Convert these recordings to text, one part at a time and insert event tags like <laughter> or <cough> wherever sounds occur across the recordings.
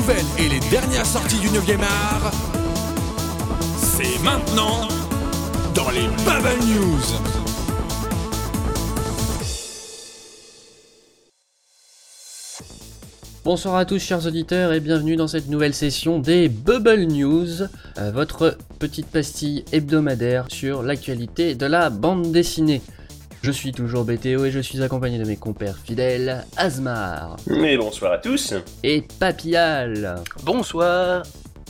nouvelles et les dernières sorties du 9e art, c'est maintenant dans les Bubble News. Bonsoir à tous chers auditeurs et bienvenue dans cette nouvelle session des Bubble News, euh, votre petite pastille hebdomadaire sur l'actualité de la bande dessinée. Je suis toujours BTO et je suis accompagné de mes compères fidèles, Asmar Et bonsoir à tous. et Papial. Bonsoir.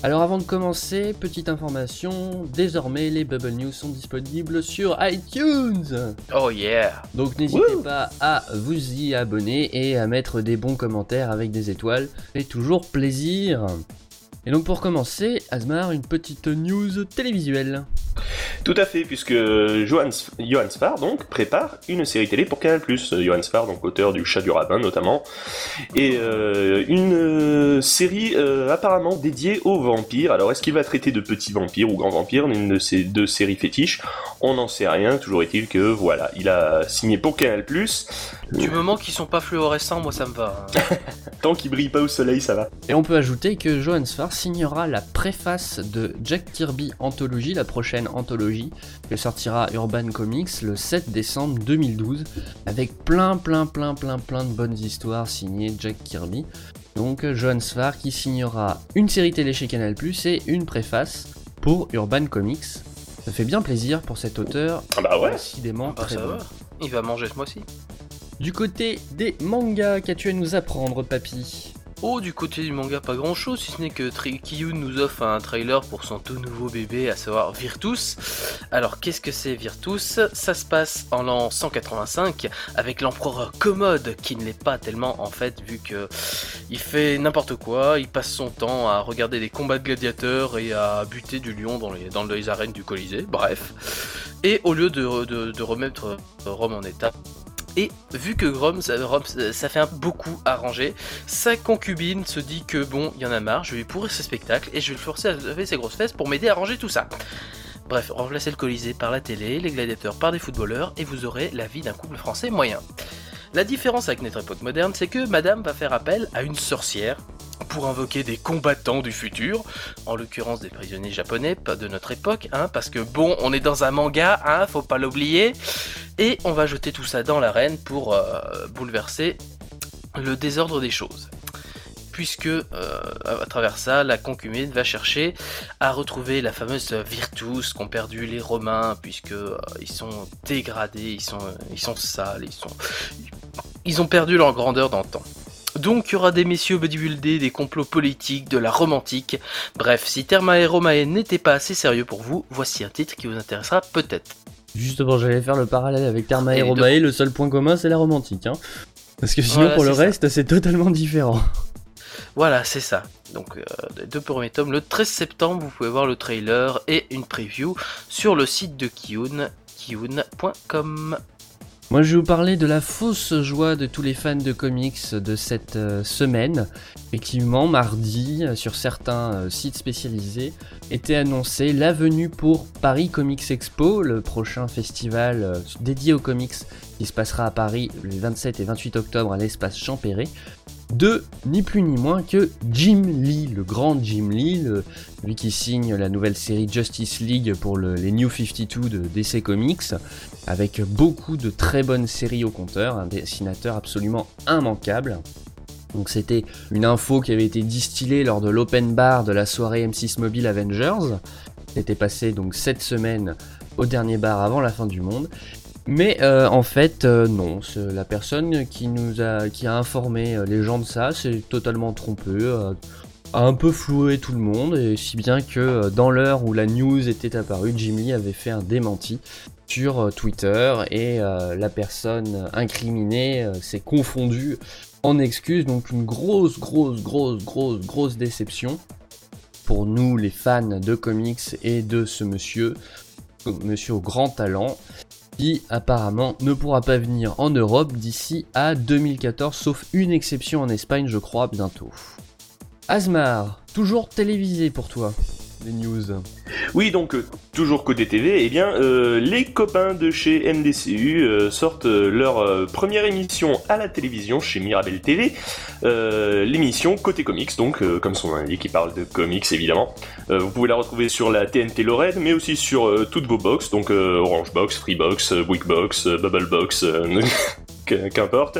Alors avant de commencer, petite information, désormais les Bubble News sont disponibles sur iTunes. Oh yeah. Donc n'hésitez pas à vous y abonner et à mettre des bons commentaires avec des étoiles. fait toujours plaisir. Et donc pour commencer, Asmar, une petite news télévisuelle. Tout à fait, puisque Johan, Johan Sfar donc prépare une série télé pour Canal+. Johan Sfar, donc auteur du Chat du rabbin notamment, et euh, une euh, série euh, apparemment dédiée aux vampires. Alors est-ce qu'il va traiter de petits vampires ou grands vampires, une de ces deux séries fétiches On n'en sait rien. Toujours est-il que voilà, il a signé pour Canal+. Du moment qu'ils sont pas fluorescents, moi ça me va. hein. <laughs> Tant qu'il brille pas au soleil, ça va. Et on peut ajouter que Johan Sfar signera la préface de Jack Kirby Anthology, la prochaine anthologie que sortira Urban Comics le 7 décembre 2012, avec plein plein plein plein plein de bonnes histoires signées Jack Kirby. Donc Johan Sfar qui signera une série télé chez Canal+, et une préface pour Urban Comics. Ça fait bien plaisir pour cet auteur, Ah bah ouais. décidément Bah, très ça bon. va. Il va manger ce mois-ci. Du côté des mangas, qu'as-tu à nous apprendre, papy? Oh, du côté du manga, pas grand chose, si ce n'est que Kiyun nous offre un trailer pour son tout nouveau bébé, à savoir Virtus. Alors, qu'est-ce que c'est Virtus? Ça se passe en l'an 185 avec l'empereur Commode, qui ne l'est pas tellement en fait, vu que il fait n'importe quoi, il passe son temps à regarder des combats de gladiateurs et à buter du lion dans les, dans les arènes du Colisée, bref. Et au lieu de, remettre Rome en état, et vu que Rome, ça, fait un beaucoup arranger, sa concubine se dit que bon, il y en a marre, je vais pourrir ce spectacle et je vais le forcer à lever ses grosses fesses pour m'aider à ranger tout ça. Bref, remplacez le Colisée par la télé, les gladiateurs par des footballeurs et vous aurez la vie d'un couple français moyen. La différence avec notre époque moderne, c'est que Madame va faire appel à une sorcière pour invoquer des combattants du futur, en l'occurrence des prisonniers japonais, pas de notre époque, hein, parce que bon, on est dans un manga, hein, faut pas l'oublier, et on va jeter tout ça dans l'arène pour euh, bouleverser le désordre des choses. Puisque euh, à travers ça, la concubine va chercher à retrouver la fameuse Virtus qu'ont perdu les Romains, puisque euh, ils sont dégradés, ils sont, ils sont sales, ils sont, ils ont perdu leur grandeur d'antan. Donc il y aura des messieurs bodybuildés, des complots politiques, de la romantique. Bref, si Therma et Romae n'étaient pas assez sérieux pour vous, voici un titre qui vous intéressera peut-être. Justement, j'allais faire le parallèle avec Therma et Et Romae, le seul point commun c'est la romantique. Hein. Parce que sinon, Voilà, pour le ça. reste, c'est totalement différent. Voilà, c'est ça. Donc, euh, les deux premiers tomes, le 13 septembre, vous pouvez voir le trailer et une preview sur le site de Kiyun, kiyun.com. Moi, je vais vous parler de la fausse joie de tous les fans de comics de cette euh, semaine. Effectivement, mardi, euh, sur certains euh, sites spécialisés, était annoncé la venue pour Paris Comics Expo, le prochain festival dédié aux comics qui se passera à Paris le 27 et 28 octobre à l'espace Champéret, de ni plus ni moins que Jim Lee, le grand Jim Lee, le- lui qui signe la nouvelle série Justice League pour le- les New 52 de DC Comics avec beaucoup de très bonnes séries au compteur, un dessinateur absolument immanquable. Donc c'était une info qui avait été distillée lors de l'open bar de la soirée M6 Mobile Avengers. C'était passé donc cette semaine au dernier bar avant la fin du monde. Mais euh, en fait, euh, non, la personne qui nous a, qui a informé euh, les gens de ça, c'est totalement trompé, euh, a un peu floué tout le monde, et si bien que dans l'heure où la news était apparue, Jim Lee avait fait un démenti sur Twitter et la personne incriminée s'est confondue en excuses, donc une grosse, grosse, grosse, grosse, grosse déception pour nous les fans de comics et de ce monsieur, monsieur au grand talent, apparemment ne pourra pas venir en Europe d'ici à 2014, sauf une exception en Espagne, je crois, bientôt. Asmar, toujours télévisé pour toi. Des news. Oui, donc euh, toujours côté TV, eh bien euh, les copains de chez MDCU euh, sortent leur première émission à la télévision chez Mirabel TV, l'émission côté comics, donc comme son nom l'indique, qui parle de comics évidemment. Vous pouvez la retrouver sur la TNT Lorraine, mais aussi sur toutes vos box, donc Orange Box, Freebox, euh, Wickbox, euh, Bubble Box, qu- <laughs> qu'importe.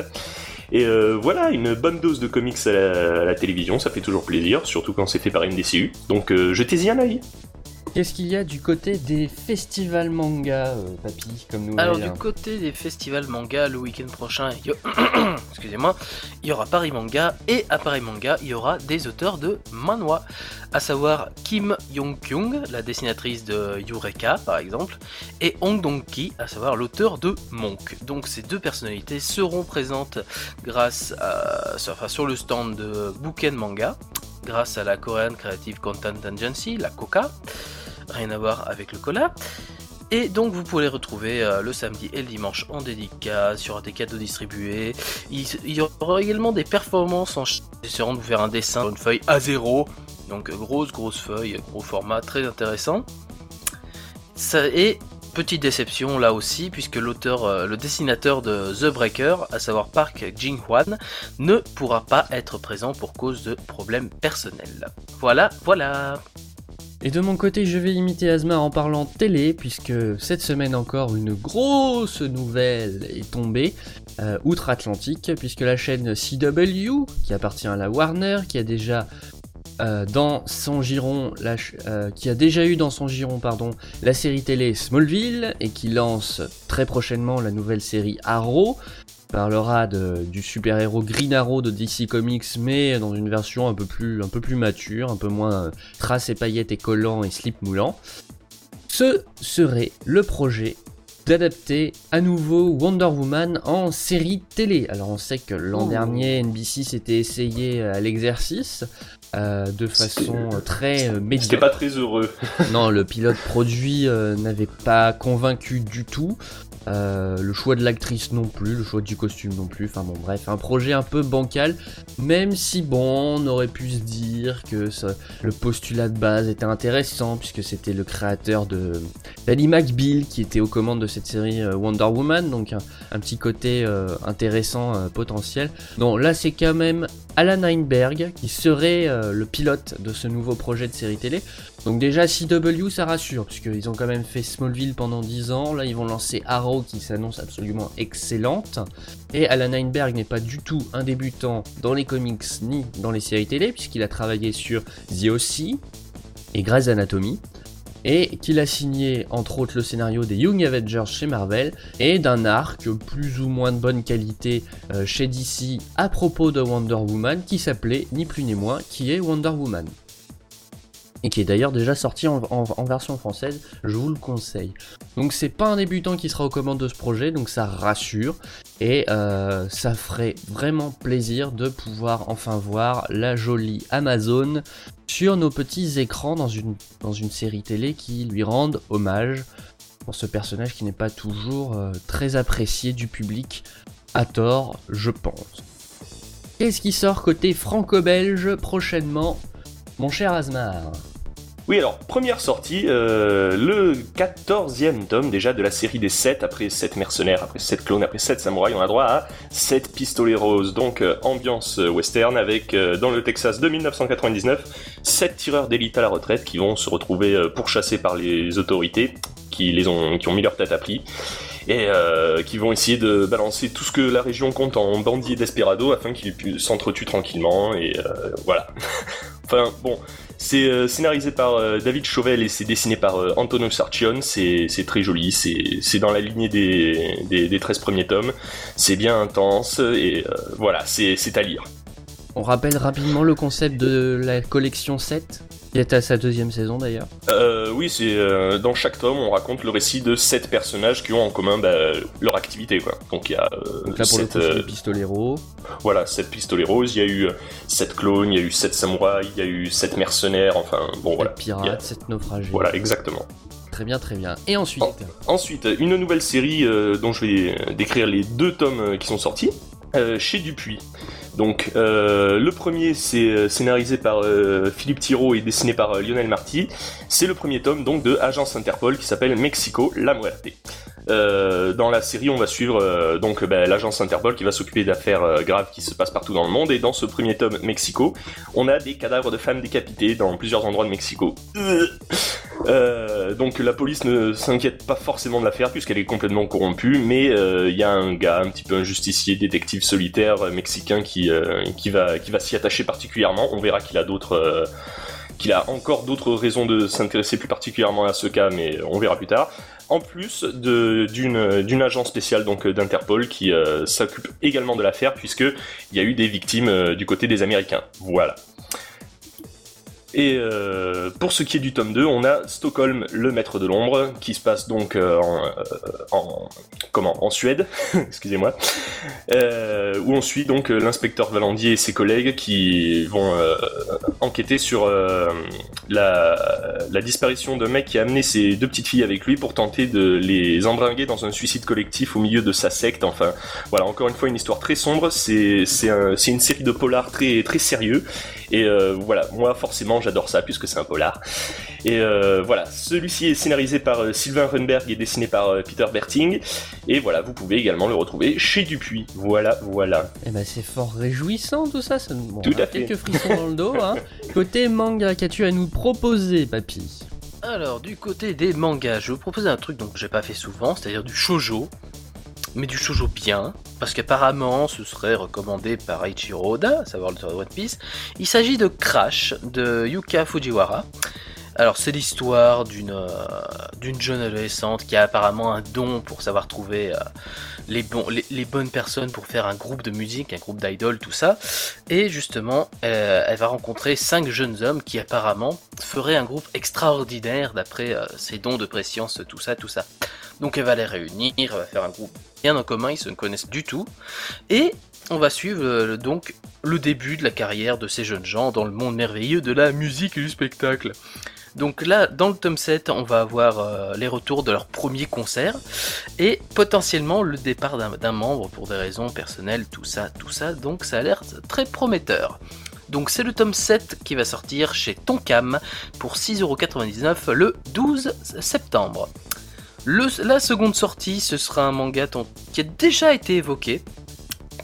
Et euh, voilà, une bonne dose de comics à la, télévision, ça fait toujours plaisir, surtout quand c'est fait par MDCU. Donc euh, jetez-y un œil. Qu'est-ce qu'il y a du côté des festivals manga, euh, papy, comme nous Alors du côté des festivals manga, le week-end prochain, il y a- <coughs> excusez-moi, il y aura Paris Manga et à Paris Manga, il y aura des auteurs de manhwa, à savoir Kim Yong-kyung, la dessinatrice de Eureka par exemple, et Hong Dong-ki, à savoir l'auteur de Monk. Donc ces deux personnalités seront présentes grâce à, enfin, sur le stand de Bouken Manga, grâce à la Korean Creative Content Agency, la KOKA, rien à voir avec le cola. Et donc vous pouvez les retrouver euh, le samedi et le dimanche en dédicace, aura des cadeaux distribués, il, y aura également des performances en essaieront de vous faire un dessin sur une feuille A0, donc grosse grosse feuille, gros format, très intéressant. Ça, et petite déception là aussi, puisque l'auteur, euh, le dessinateur de The Breaker, à savoir Park Jin-hwan, ne pourra pas être présent pour cause de problèmes personnels. Voilà, voilà Et de mon côté, je vais imiter Asmar en parlant télé, puisque cette semaine encore, une grosse nouvelle est tombée, euh, outre-Atlantique, puisque la chaîne CW, qui appartient à la Warner, qui a déjà euh, dans son giron, la euh, qui a déjà eu dans son giron, pardon, la série télé Smallville, et qui lance très prochainement la nouvelle série Arrow, parlera de- du super-héros Green Arrow de DC Comics, mais dans une version un peu plus, un peu plus mature, un peu moins euh, traces et paillettes et collants et slip moulants. Ce serait le projet d'adapter à nouveau Wonder Woman en série télé. Alors on sait que l'an Oh. dernier NBC s'était essayé à l'exercice euh, de façon euh, très euh, C'était médiocre. pas très heureux. Non, le pilote produit euh, n'avait pas convaincu du tout. Euh, le choix de l'actrice non plus, le choix du costume non plus. Enfin bon, bref, un projet un peu bancal. Même si bon, on aurait pu se dire que le postulat de base était intéressant puisque c'était le créateur de d'Ali McBeal qui était aux commandes de cette série euh, Wonder Woman, donc un, petit côté euh, intéressant potentiel. Non, là c'est quand même Alan Heinberg qui serait le pilote de ce nouveau projet de série télé. Donc déjà CW ça rassure puisqu'ils ont quand même fait Smallville pendant 10 ans, là ils vont lancer Arrow qui s'annonce absolument excellente. Et Alan Heinberg n'est pas du tout un débutant dans les comics ni dans les séries télé puisqu'il a travaillé sur The O.C. et Grey's Anatomy. Et qu'il a signé entre autres le scénario des Young Avengers chez Marvel et d'un arc plus ou moins de bonne qualité euh, chez DC à propos de Wonder Woman qui s'appelait ni plus ni moins qui est Wonder Woman et qui est d'ailleurs déjà sorti en, version française, je vous le conseille. Donc c'est pas un débutant qui sera aux commandes de ce projet, donc ça rassure, et euh, ça ferait vraiment plaisir de pouvoir enfin voir la jolie Amazon sur nos petits écrans dans une, dans une série télé qui lui rende hommage pour ce personnage qui n'est pas toujours euh, très apprécié du public, à tort, je pense. Qu'est-ce qui sort côté franco-belge prochainement, mon cher Asmar Oui, alors, première sortie, euh, le 14e tome déjà de la série des 7, après 7 mercenaires, après 7 clones, après 7 samouraïs, on a droit à 7 pistolets roses, donc euh, ambiance euh, western avec, dans le Texas de 1999, 7 tireurs d'élite à la retraite qui vont se retrouver pourchassés par les autorités qui, ont, mis leur tête à prix. Et qui vont essayer de balancer tout ce que la région compte en bandits et desperados afin qu'ils s'entretuent tranquillement. Et voilà. <laughs> enfin bon, c'est euh, scénarisé par euh, David Chauvel et c'est dessiné par euh, Antonio Sarchion. C'est très joli, c'est dans la lignée des, des, des 13 premiers tomes. C'est bien intense et voilà, c'est à lire. On rappelle rapidement le concept de la collection 7, qui est à sa deuxième saison d'ailleurs. Euh, oui, c'est euh, dans chaque tome, on raconte le récit de sept personnages qui ont en commun bah, leur activité, quoi. Donc il y a euh, Donc là pour le sept, coup euh, le pistolero. voilà, sept pistolets roses, il y a eu sept clones, il y a eu sept samouraïs, il y a eu sept mercenaires, enfin bon voilà. 7 pirates, Il a- 7 naufragés. Voilà, exactement. Très bien, très bien. Et ensuite, Ensuite, une nouvelle série dont je vais décrire les deux tomes qui sont sortis chez Dupuis. Donc le premier c'est scénarisé par Philippe Thiraud et dessiné par Lionel Marty. C'est le premier tome donc de Agence Interpol qui s'appelle Mexico, la muerte. Euh, dans la série, on va suivre euh, donc ben, l'agence Interpol qui va s'occuper d'affaires euh, graves qui se passent partout dans le monde. Et dans ce premier tome Mexico, on a des cadavres de femmes décapitées dans plusieurs endroits de Mexico. Donc la police ne s'inquiète pas forcément de l'affaire puisqu'elle est complètement corrompue, mais il y a un gars, un petit peu un justicier, détective solitaire mexicain qui qui va qui va s'y attacher particulièrement. On verra qu'il a d'autres qu'il a encore d'autres raisons de s'intéresser plus particulièrement à ce cas, mais on verra plus tard en plus d'une agence spéciale donc d'Interpol qui euh, s'occupe également de l'affaire puisque il y a eu des victimes euh, du côté des Américains. Voilà. Et euh, pour ce qui est du tome 2, on a Stockholm, le maître de l'ombre, qui se passe donc euh, euh, en, comment, en Suède, <laughs> excusez-moi, où on suit donc l'inspecteur Valandier et ses collègues qui vont enquêter sur la, la, disparition d'un mec qui a amené ses deux petites filles avec lui pour tenter de les embringuer dans un suicide collectif au milieu de sa secte. Enfin, voilà, encore une fois une histoire très sombre. C'est un, une série de polars très très sérieux. Et voilà, moi forcément j'adore ça puisque c'est un polar. Et euh, voilà, celui-ci est scénarisé par euh, Sylvain Runberg et dessiné par euh, Peter Berting. Et voilà, vous pouvez également le retrouver chez Dupuis. Voilà, voilà. Et eh ben c'est fort réjouissant tout ça, ça bon, tout à fait. quelques frissons dans le dos. Hein. <laughs> Côté manga, qu'as-tu à nous proposer, papy? Alors, du côté des mangas, je vais vous proposer un truc dont j'ai pas fait souvent, c'est-à-dire du shojo mais du shoujo bien, parce qu'apparemment ce serait recommandé par Ichiro Oda, à savoir le de One Piece. Il s'agit de Crash de Yuka Fujiwara. Alors c'est l'histoire d'une euh, jeune adolescente qui a apparemment un don pour savoir trouver euh, les, les, bonnes personnes pour faire un groupe de musique, un groupe d'idoles, tout ça. Et justement, euh, elle va rencontrer cinq jeunes hommes qui apparemment feraient un groupe extraordinaire d'après ses dons de préscience, tout ça, tout ça. Donc elle va les réunir, elle va faire un groupe bien en commun, ils se connaissent du tout. Et on va suivre euh, donc le début de la carrière de ces jeunes gens dans le monde merveilleux de la musique et du spectacle. Donc là, dans le tome 7, on va avoir euh, les retours de leur premier concert et potentiellement le départ d'un membre pour des raisons personnelles, tout ça, tout ça. Donc ça a l'air très prometteur. Donc c'est le tome 7 qui va sortir chez Tonkam pour 6,99€ le 12 septembre la seconde sortie, ce sera un manga qui a déjà été évoqué.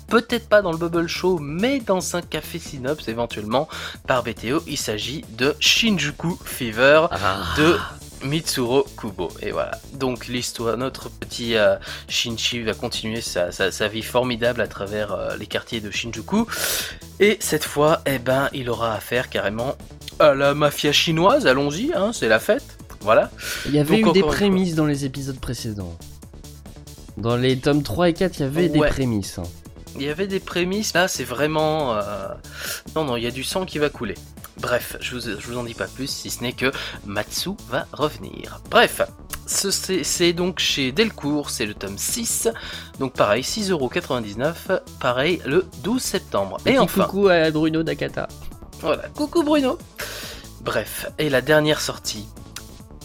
Peut-être pas dans le Bubble Show, mais dans un café Synops éventuellement par BTO. Il s'agit de Shinjuku Fever ah. de Mitsuro Kubo. Et voilà. Donc l'histoire, notre petit euh, Shinji va continuer sa, vie formidable à travers euh, les quartiers de Shinjuku. Et cette fois, eh ben, il aura affaire carrément à la mafia chinoise. Allons-y, hein, c'est la fête. Voilà. Il y avait eu des prémices dans les épisodes précédents. Dans les tomes 3 et 4, il y avait des prémices. Hein. Il y avait des prémices, là c'est vraiment... Euh, non, non, il y a du sang qui va couler. Bref, je vous, vous en dis pas plus, si ce n'est que Matsu va revenir. Bref, c'est donc chez Delcourt, c'est le tome 6. Donc pareil, 6,99€, pareil le 12 septembre. Et, enfin... Coucou à Bruno Dakata. Voilà, coucou Bruno. Bref, et la dernière sortie,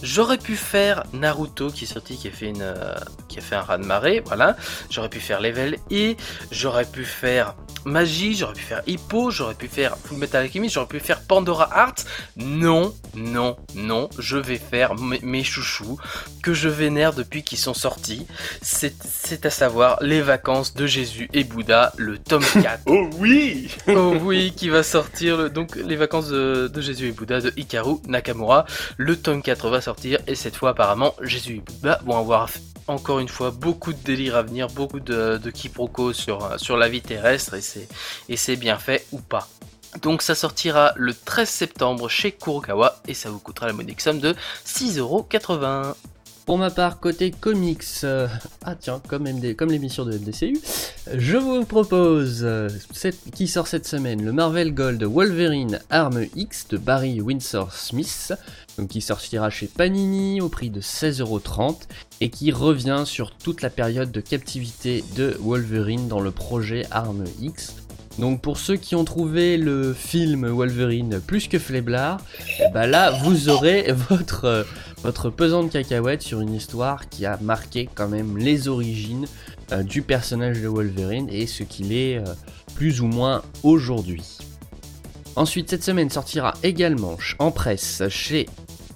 J'aurais pu faire Naruto qui est sorti, qui a fait une, euh, qui a fait un raz de marée, voilà. J'aurais pu faire Level E, j'aurais pu faire Magie, j'aurais pu faire Hippo, j'aurais pu faire Full Metal Alchemist, j'aurais pu faire Pandora Hearts. Non, non, non, je vais faire mes, chouchous que je vénère depuis qu'ils sont sortis. C'est à savoir les vacances de Jésus et Bouddha, le tome <laughs> 4. oh oui Oh oui, qui va sortir, donc les vacances de, Jésus et Bouddha de Hikaru Nakamura. Le tome 4 va sortir et cette fois apparemment Jésus et Bouddha vont avoir encore une fois beaucoup de délire à venir, beaucoup de, quiproquos sur, sur la vie terrestre et c'est bien fait ou pas. Donc ça sortira le 13 septembre chez Kurokawa et ça vous coûtera la modique somme de 6,80€. Pour ma part, côté comics, euh, ah tiens, comme, l'émission de MDCU, je vous propose, euh, qui sort cette semaine, le Marvel Gold Wolverine Arme X de Barry Windsor Smith, qui sortira chez Panini au prix de 16,30€ et qui revient sur toute la période de captivité de Wolverine dans le projet Arme X. Donc pour ceux qui ont trouvé le film Wolverine plus que fléblard, bah là vous aurez <laughs> votre, euh, votre pesant de cacahuètes sur une histoire qui a marqué quand même les origines euh, du personnage de Wolverine et ce qu'il est euh, plus ou moins aujourd'hui. Ensuite cette semaine sortira également en presse chez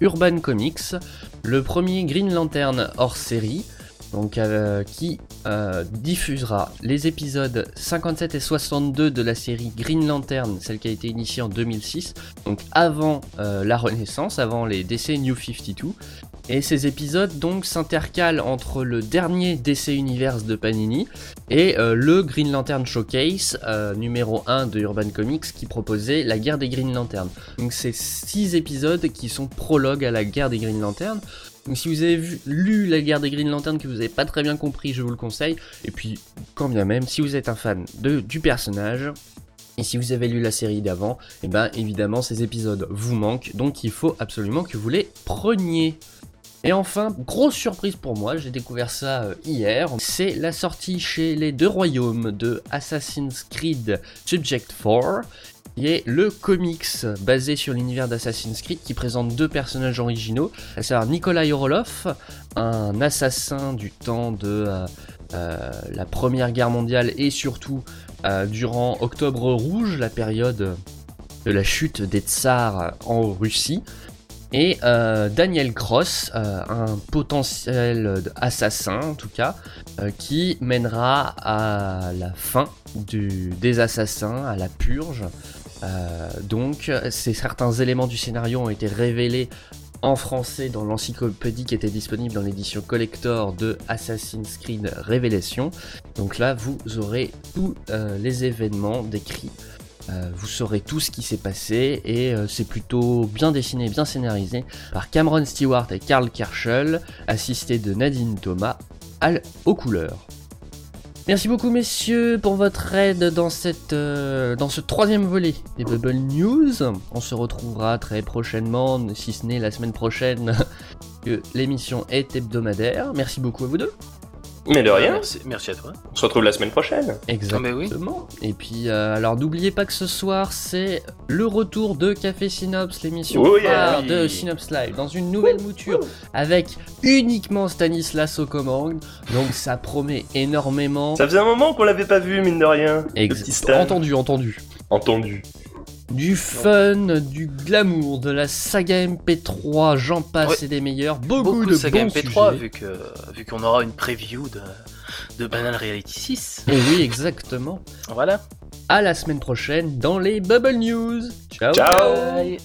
Urban Comics le premier Green Lantern hors série donc euh, qui euh, diffusera les épisodes 57 et 62 de la série Green Lantern, celle qui a été initiée en 2006, donc avant euh, la Renaissance, avant les DC New 52. Et ces épisodes donc s'intercalent entre le dernier DC Universe de Panini et le Green Lantern Showcase numéro 1 de Urban Comics qui proposait la guerre des Green Lanterns. Donc c'est 6 épisodes qui sont prologues à la guerre des Green Lanterns. Donc si vous avez lu La guerre des Green Lanterns que vous n'avez pas très bien compris, je vous le conseille. Et puis, quand bien même, si vous êtes un fan du personnage, et si vous avez lu la série d'avant, et eh ben évidemment ces épisodes vous manquent, donc il faut absolument que vous les preniez. Et enfin, grosse surprise pour moi, j'ai découvert ça euh, hier, c'est la sortie chez les deux royaumes de Assassin's Creed Subject 4 qui est le comics basé sur l'univers d'Assassin's Creed qui présente deux personnages originaux, à savoir Nikolai Orlov, un assassin du temps de euh, euh, la Première Guerre mondiale et surtout euh, durant Octobre Rouge, la période de la chute des tsars en Russie. Et Daniel Cross, un potentiel assassin en tout cas, qui mènera à la fin des assassins, à la purge, euh, donc, certains éléments du scénario ont été révélés en français dans l'encyclopédie qui était disponible dans l'édition collector de Assassin's Creed Révélation. Donc là, vous aurez tous euh, les événements décrits. Euh, vous saurez tout ce qui s'est passé et c'est plutôt bien dessiné, bien scénarisé par Cameron Stewart et Karl Kerschel, assisté de Nadine Thomas aux couleurs. Merci beaucoup messieurs pour votre aide euh, dans ce troisième volet des Bubble News. On se retrouvera très prochainement, si ce n'est la semaine prochaine, <laughs> que l'émission est hebdomadaire. Merci beaucoup à vous deux. Mais de rien. Merci, à toi. On se retrouve la semaine prochaine. Exactement. Et puis, euh, alors n'oubliez pas que ce soir, c'est le retour de Café Synops, l'émission de Synops Live, dans une nouvelle mouture, avec uniquement Stanislas aux commandes. Donc ça promet énormément. Ça faisait un moment qu'on l'avait pas vu, mine de rien. Exactement. Entendu, entendu. Entendu du fun, du glamour, de la saga MP3, j'en passe et des meilleurs. Beaucoup, de, saga MP3 vu que vu qu'on aura une preview de, de Banal Reality 6. Et oui, exactement. Voilà. À la semaine prochaine dans les Bubble News. Ciao. Ciao.